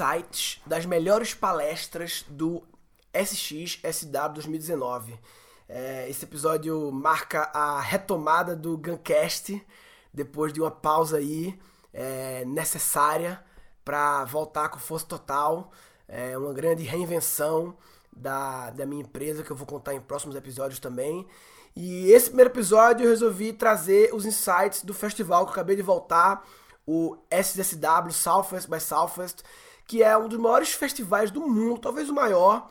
insights das melhores palestras do SXSW 2019. É, esse episódio marca a retomada do Guncast depois de uma pausa aí é, necessária para voltar com força total. É uma grande reinvenção da, da minha empresa que eu vou contar em próximos episódios também. E esse primeiro episódio eu resolvi trazer os insights do festival que eu acabei de voltar, o SSW, Southwest by Southwest, que é um dos maiores festivais do mundo, talvez o maior,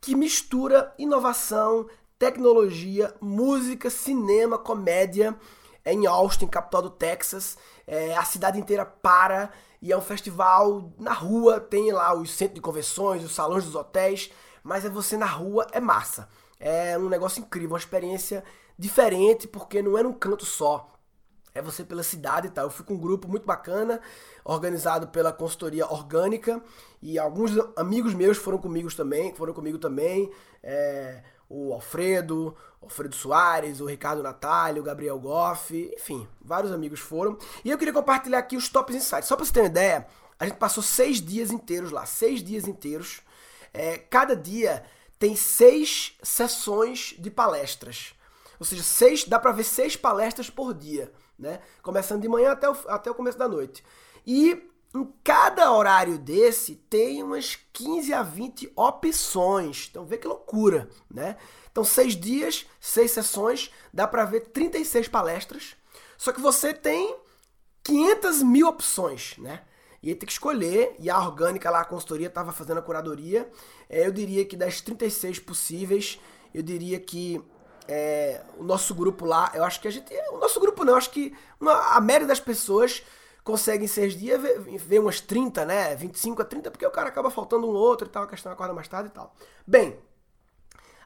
que mistura inovação, tecnologia, música, cinema, comédia. É em Austin, capital do Texas. É, a cidade inteira para e é um festival na rua. Tem lá os centros de convenções, os salões dos hotéis, mas é você na rua, é massa. É um negócio incrível, uma experiência diferente, porque não é num canto só. É você pela cidade e tal. Eu fui com um grupo muito bacana, organizado pela consultoria orgânica, e alguns amigos meus foram comigo também, foram comigo também. É, o Alfredo, o Alfredo Soares, o Ricardo Natália, o Gabriel Goff, enfim, vários amigos foram. E eu queria compartilhar aqui os tops insights. Só para você ter uma ideia, a gente passou seis dias inteiros lá, seis dias inteiros. É, cada dia tem seis sessões de palestras. Ou seja, seis, dá para ver seis palestras por dia, né? Começando de manhã até o, até o começo da noite. E em cada horário desse tem umas 15 a 20 opções. Então vê que loucura, né? Então seis dias, seis sessões, dá para ver 36 palestras. Só que você tem 500 mil opções, né? E aí tem que escolher, e a orgânica lá, a consultoria, estava fazendo a curadoria. É, eu diria que das 36 possíveis, eu diria que é, o nosso grupo lá, eu acho que a gente. O nosso grupo não, eu acho que uma, a média das pessoas consegue em seis dias ver, ver umas 30, né? 25 a 30, porque o cara acaba faltando um outro e tal, a questão acorda mais tarde e tal. Bem,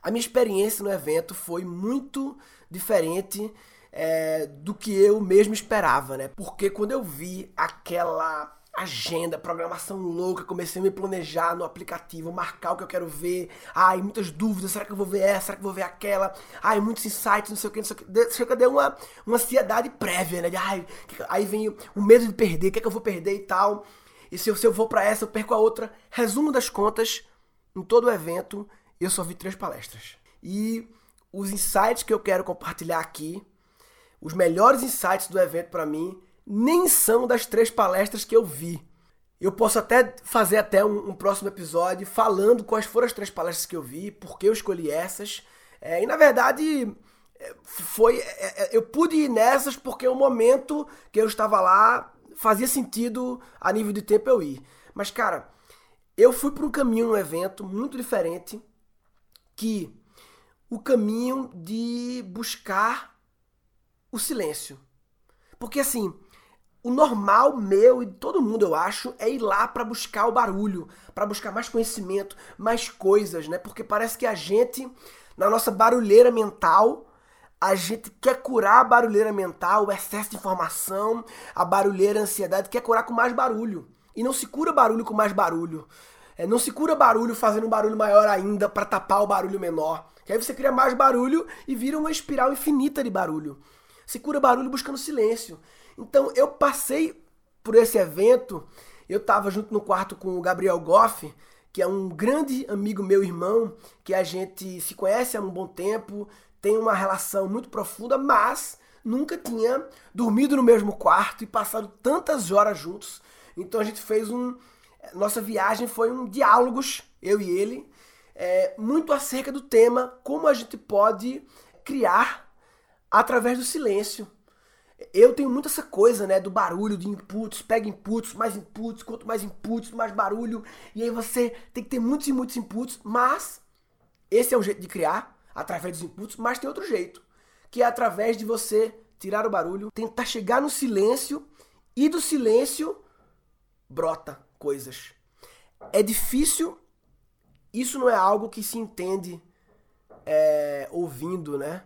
a minha experiência no evento foi muito diferente é, do que eu mesmo esperava, né? Porque quando eu vi aquela agenda, programação louca, comecei a me planejar no aplicativo, marcar o que eu quero ver. Ai, muitas dúvidas, será que eu vou ver essa, será que eu vou ver aquela? Ai, muitos insights, não sei o que, não sei o que. Chega dar uma, uma ansiedade prévia, né? De, ai, aí vem o medo de perder, o que é que eu vou perder e tal. E se eu, se eu vou para essa, eu perco a outra. Resumo das contas, em todo o evento, eu só vi três palestras. E os insights que eu quero compartilhar aqui, os melhores insights do evento para mim, nem são das três palestras que eu vi. Eu posso até fazer até um, um, próximo episódio falando quais foram as três palestras que eu vi, por que eu escolhi essas. É, e na verdade é, foi é, é, eu pude ir nessas porque o momento que eu estava lá fazia sentido a nível de tempo eu ir. Mas cara, eu fui para um caminho no evento muito diferente que o caminho de buscar o silêncio. Porque assim, o normal meu e todo mundo, eu acho, é ir lá para buscar o barulho, para buscar mais conhecimento, mais coisas, né? Porque parece que a gente, na nossa barulheira mental, a gente quer curar a barulheira mental, o excesso de informação, a barulheira, a ansiedade, quer curar com mais barulho. E não se cura barulho com mais barulho. É, não se cura barulho fazendo um barulho maior ainda para tapar o barulho menor. Que aí você cria mais barulho e vira uma espiral infinita de barulho. Se cura barulho buscando silêncio. Então eu passei por esse evento, eu estava junto no quarto com o Gabriel Goff, que é um grande amigo meu irmão, que a gente se conhece há um bom tempo, tem uma relação muito profunda, mas nunca tinha dormido no mesmo quarto e passado tantas horas juntos. Então a gente fez um. Nossa viagem foi um diálogos, eu e ele, é, muito acerca do tema como a gente pode criar através do silêncio eu tenho muito essa coisa, né, do barulho de inputs, pega inputs, mais inputs, quanto mais inputs, mais barulho, e aí você tem que ter muitos e muitos inputs, mas esse é um jeito de criar, através dos inputs, mas tem outro jeito, que é através de você tirar o barulho, tentar chegar no silêncio, e do silêncio brota coisas. É difícil, isso não é algo que se entende é, ouvindo, né?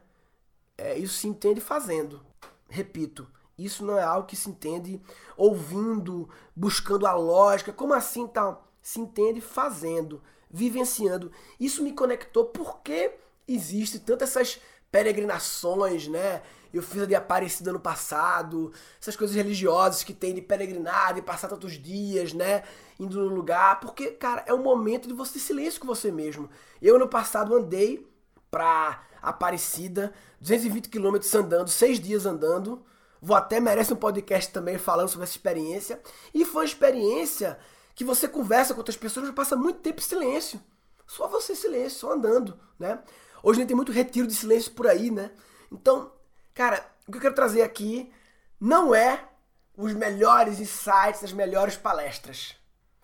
É, isso se entende fazendo. Repito, isso não é algo que se entende ouvindo, buscando a lógica. Como assim tal? Se entende fazendo, vivenciando. Isso me conectou porque existe tanto essas peregrinações, né? Eu fiz a de Aparecida no passado, essas coisas religiosas que tem de peregrinar, de passar tantos dias, né? Indo no lugar, porque, cara, é um momento de você ter silêncio com você mesmo. Eu, no passado, andei pra Aparecida, 220 quilômetros andando, seis dias andando. Vou até merece um podcast também falando sobre essa experiência. E foi uma experiência que você conversa com outras pessoas, mas passa muito tempo em silêncio. Só você em silêncio, só andando, né? Hoje a gente tem muito retiro de silêncio por aí, né? Então, cara, o que eu quero trazer aqui não é os melhores insights, as melhores palestras.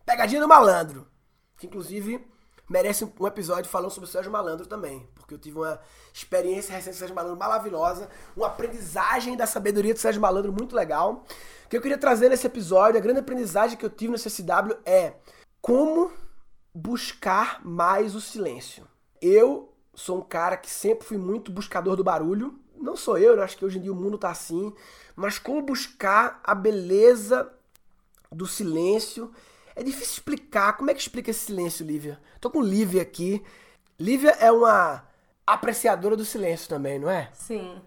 Pegadinha do malandro. Que inclusive merece um episódio falando sobre o Sérgio Malandro também. Porque eu tive uma experiência recente do Sérgio Malandro maravilhosa, uma aprendizagem da sabedoria do Sérgio Malandro muito legal. O que eu queria trazer nesse episódio, a grande aprendizagem que eu tive no CSW é como buscar mais o silêncio. Eu sou um cara que sempre fui muito buscador do barulho. Não sou eu, eu acho que hoje em dia o mundo tá assim. Mas como buscar a beleza do silêncio. É difícil explicar. Como é que explica esse silêncio, Lívia? Tô com Lívia aqui. Lívia é uma apreciadora do silêncio também, não é? Sim.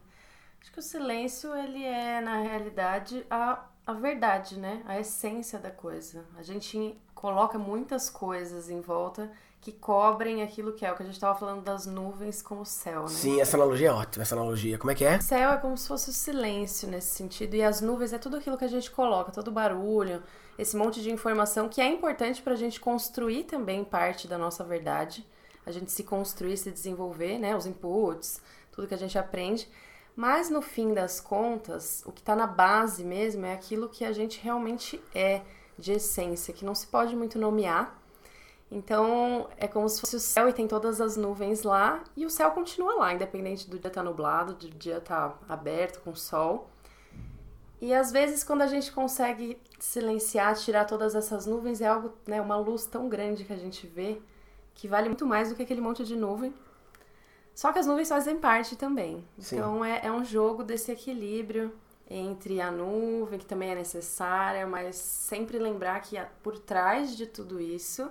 Acho que o silêncio, ele é, na realidade, a, a verdade, né? A essência da coisa. A gente coloca muitas coisas em volta que cobrem aquilo que é o que a gente estava falando das nuvens com o céu, né? Sim, essa analogia é ótima, essa analogia. Como é que é? O céu é como se fosse o silêncio nesse sentido e as nuvens é tudo aquilo que a gente coloca, todo barulho, esse monte de informação que é importante para a gente construir também parte da nossa verdade, a gente se construir, se desenvolver, né? Os inputs, tudo que a gente aprende. Mas no fim das contas, o que está na base mesmo é aquilo que a gente realmente é de essência, que não se pode muito nomear, então é como se fosse o céu e tem todas as nuvens lá e o céu continua lá, independente do dia estar tá nublado, do dia estar tá aberto com sol. E às vezes quando a gente consegue silenciar, tirar todas essas nuvens, é algo, né, uma luz tão grande que a gente vê que vale muito mais do que aquele monte de nuvem. Só que as nuvens fazem parte também. Sim. Então é, é um jogo desse equilíbrio entre a nuvem, que também é necessária, mas sempre lembrar que por trás de tudo isso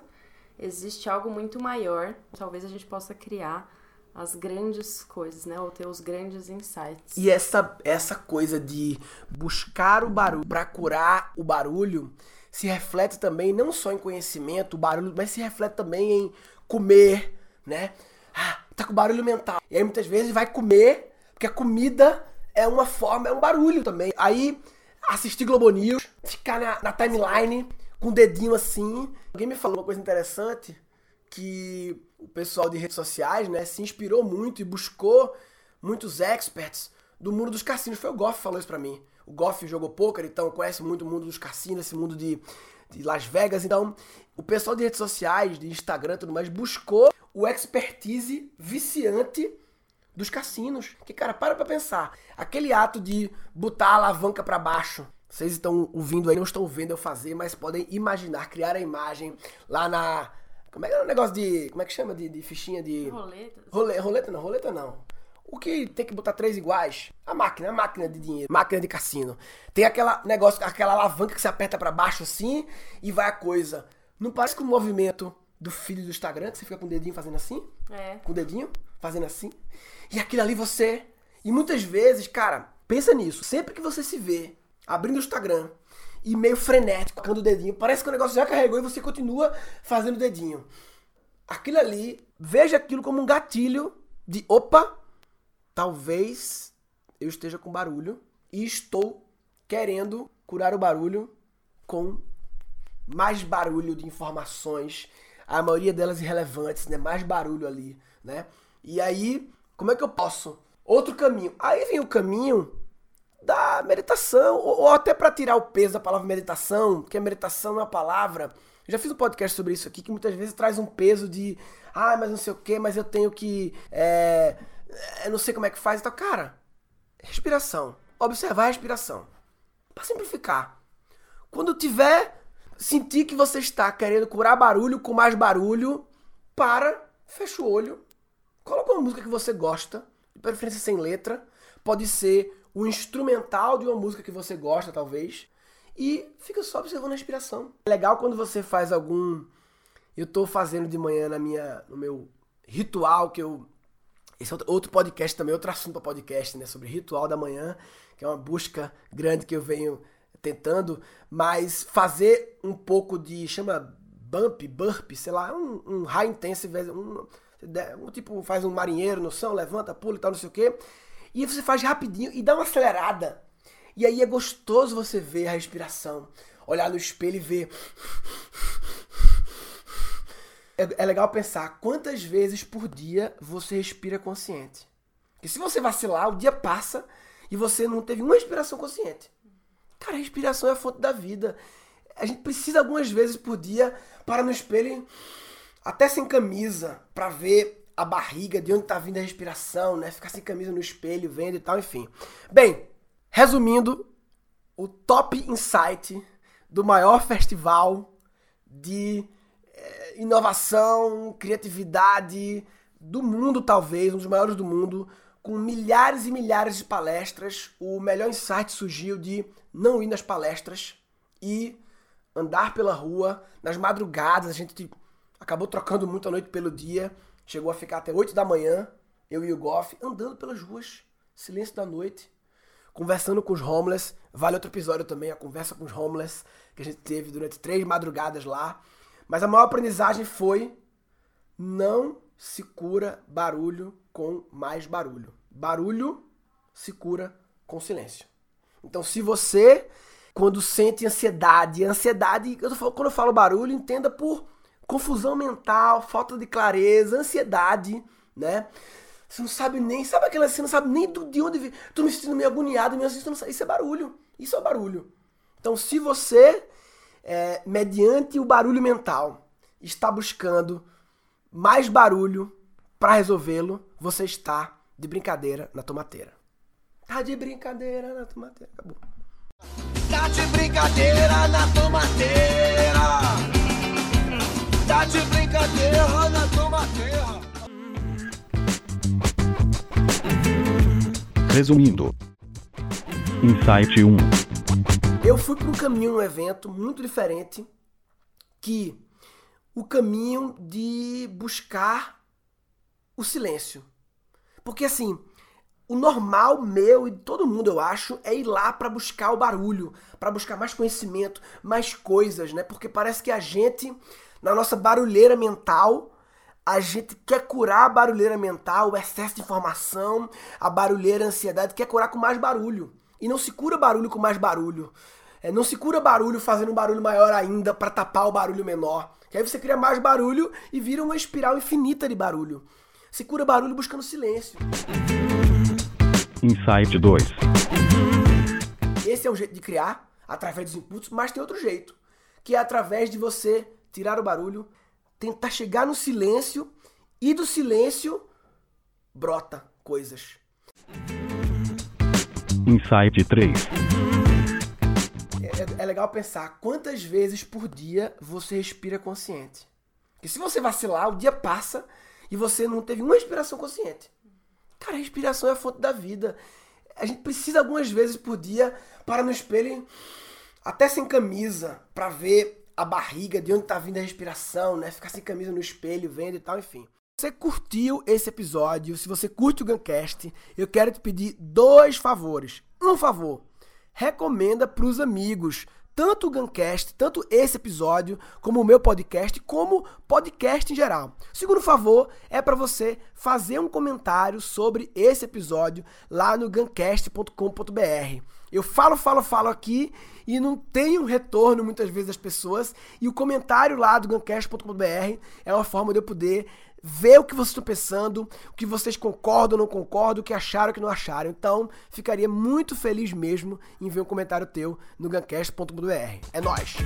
existe algo muito maior. Talvez a gente possa criar as grandes coisas, né? Ou ter os grandes insights. E essa, essa coisa de buscar o barulho para curar o barulho se reflete também não só em conhecimento, o barulho, mas se reflete também em comer, né? Ah, tá com barulho mental. E aí muitas vezes vai comer, porque a comida é uma forma, é um barulho também. Aí assistir Globo News, ficar na, na timeline com o dedinho assim. Alguém me falou uma coisa interessante que o pessoal de redes sociais, né, se inspirou muito e buscou muitos experts do mundo dos cassinos. Foi o Goff que falou isso pra mim. O Goff jogou poker, então conhece muito o mundo dos cassinos, esse mundo de, de Las Vegas. Então, o pessoal de redes sociais, de Instagram e tudo mais, buscou o expertise viciante dos cassinos. Que, cara, para pra pensar. Aquele ato de botar a alavanca para baixo vocês estão ouvindo aí, não estão vendo eu fazer, mas podem imaginar, criar a imagem lá na. Como é que é o negócio de. Como é que chama? De, de fichinha de. Roleta. Role, roleta não, roleta não. O que tem que botar três iguais? A máquina, a máquina de dinheiro, máquina de cassino. Tem aquela negócio, aquela alavanca que você aperta para baixo assim e vai a coisa. Não parece com o movimento do filho do Instagram, que você fica com o dedinho fazendo assim? É. Com o dedinho fazendo assim. E aquilo ali você. E muitas vezes, cara, pensa nisso. Sempre que você se vê abrindo o Instagram e meio frenético, tocando o dedinho. Parece que o negócio já carregou e você continua fazendo o dedinho. Aquilo ali, veja aquilo como um gatilho de opa, talvez eu esteja com barulho e estou querendo curar o barulho com mais barulho de informações, a maioria delas irrelevantes, né? Mais barulho ali, né? E aí, como é que eu posso? Outro caminho. Aí vem o caminho da meditação, ou, ou até para tirar o peso da palavra meditação, porque a meditação é uma palavra. Eu já fiz um podcast sobre isso aqui que muitas vezes traz um peso de, ah, mas não sei o que, mas eu tenho que, é, eu não sei como é que faz. Então, cara, respiração, observar a respiração, para simplificar. Quando tiver sentir que você está querendo curar barulho com mais barulho, para, fecha o olho, coloca uma música que você gosta, de preferência sem letra, pode ser o instrumental de uma música que você gosta, talvez, e fica só observando a respiração. É legal quando você faz algum. Eu estou fazendo de manhã na minha, no meu ritual que eu Esse é outro podcast também, outro assunto para podcast, né? Sobre ritual da manhã, que é uma busca grande que eu venho tentando, mas fazer um pouco de, chama bump, burp, sei lá, um, um high intensive, um, um, tipo, faz um marinheiro no chão, levanta, pula e tal, não sei o quê, e você faz rapidinho e dá uma acelerada. E aí é gostoso você ver a respiração, olhar no espelho e ver. É, é legal pensar quantas vezes por dia você respira consciente. Porque se você vacilar, o dia passa e você não teve uma respiração consciente. Cara, a respiração é a fonte da vida. A gente precisa algumas vezes por dia para no espelho, até sem camisa, para ver a barriga, de onde está vindo a respiração, né? Ficar sem camisa no espelho, vendo e tal, enfim. Bem, resumindo, o top insight do maior festival de é, inovação, criatividade do mundo, talvez, um dos maiores do mundo, com milhares e milhares de palestras, o melhor insight surgiu de não ir nas palestras e andar pela rua, nas madrugadas, a gente acabou trocando muito a noite pelo dia, chegou a ficar até 8 da manhã, eu e o Goff, andando pelas ruas, silêncio da noite, conversando com os homeless. Vale outro episódio também, a conversa com os homeless, que a gente teve durante três madrugadas lá. Mas a maior aprendizagem foi não se cura barulho com mais barulho. Barulho se cura com silêncio. Então, se você, quando sente ansiedade, ansiedade, eu quando eu falo barulho, entenda por confusão mental, falta de clareza, ansiedade, né? Você não sabe nem, sabe aquela, você não sabe nem do, de onde vem. Tô me sentindo meio agoniado, meio assim, sabe, isso é barulho. Isso é barulho. Então, se você, é, mediante o barulho mental, está buscando mais barulho para resolvê-lo, você está de brincadeira na tomateira. Tá de brincadeira na tomateira. Acabou. Tá de brincadeira na tomateira. Tá de brincadeira na tomateira. Resumindo. Insight 1. Eu fui para um caminho no evento muito diferente que o caminho de buscar o silêncio. Porque assim, o normal meu e de todo mundo, eu acho, é ir lá para buscar o barulho, para buscar mais conhecimento, mais coisas, né? Porque parece que a gente, na nossa barulheira mental, a gente quer curar a barulheira mental, o excesso de informação, a barulheira a ansiedade, quer curar com mais barulho. E não se cura barulho com mais barulho. É, não se cura barulho fazendo um barulho maior ainda para tapar o barulho menor. Que aí você cria mais barulho e vira uma espiral infinita de barulho. Se cura barulho buscando silêncio. Insight 2. Esse é um jeito de criar, através dos inputs, mas tem outro jeito, que é através de você tirar o barulho, tentar chegar no silêncio e do silêncio brota coisas. Insight 3. É, é, legal pensar quantas vezes por dia você respira consciente. Porque se você vacilar, o dia passa e você não teve uma respiração consciente. Cara, a respiração é a fonte da vida. A gente precisa algumas vezes por dia para no espelho, até sem camisa, para ver a barriga, de onde está vindo a respiração, né? Ficar sem camisa no espelho, vendo e tal, enfim. Se você curtiu esse episódio, se você curte o Guncast, eu quero te pedir dois favores. Um favor, recomenda para os amigos tanto o Guncast, tanto esse episódio, como o meu podcast, como podcast em geral. Segundo favor é para você fazer um comentário sobre esse episódio lá no guncast.com.br. Eu falo, falo, falo aqui e não tenho retorno muitas vezes das pessoas, e o comentário lá do guncast.com.br é uma forma de eu poder ver o que vocês estão pensando, o que vocês concordam ou não concordam, o que acharam ou que não acharam. Então, ficaria muito feliz mesmo em ver um comentário teu no gancast.br. É nóis!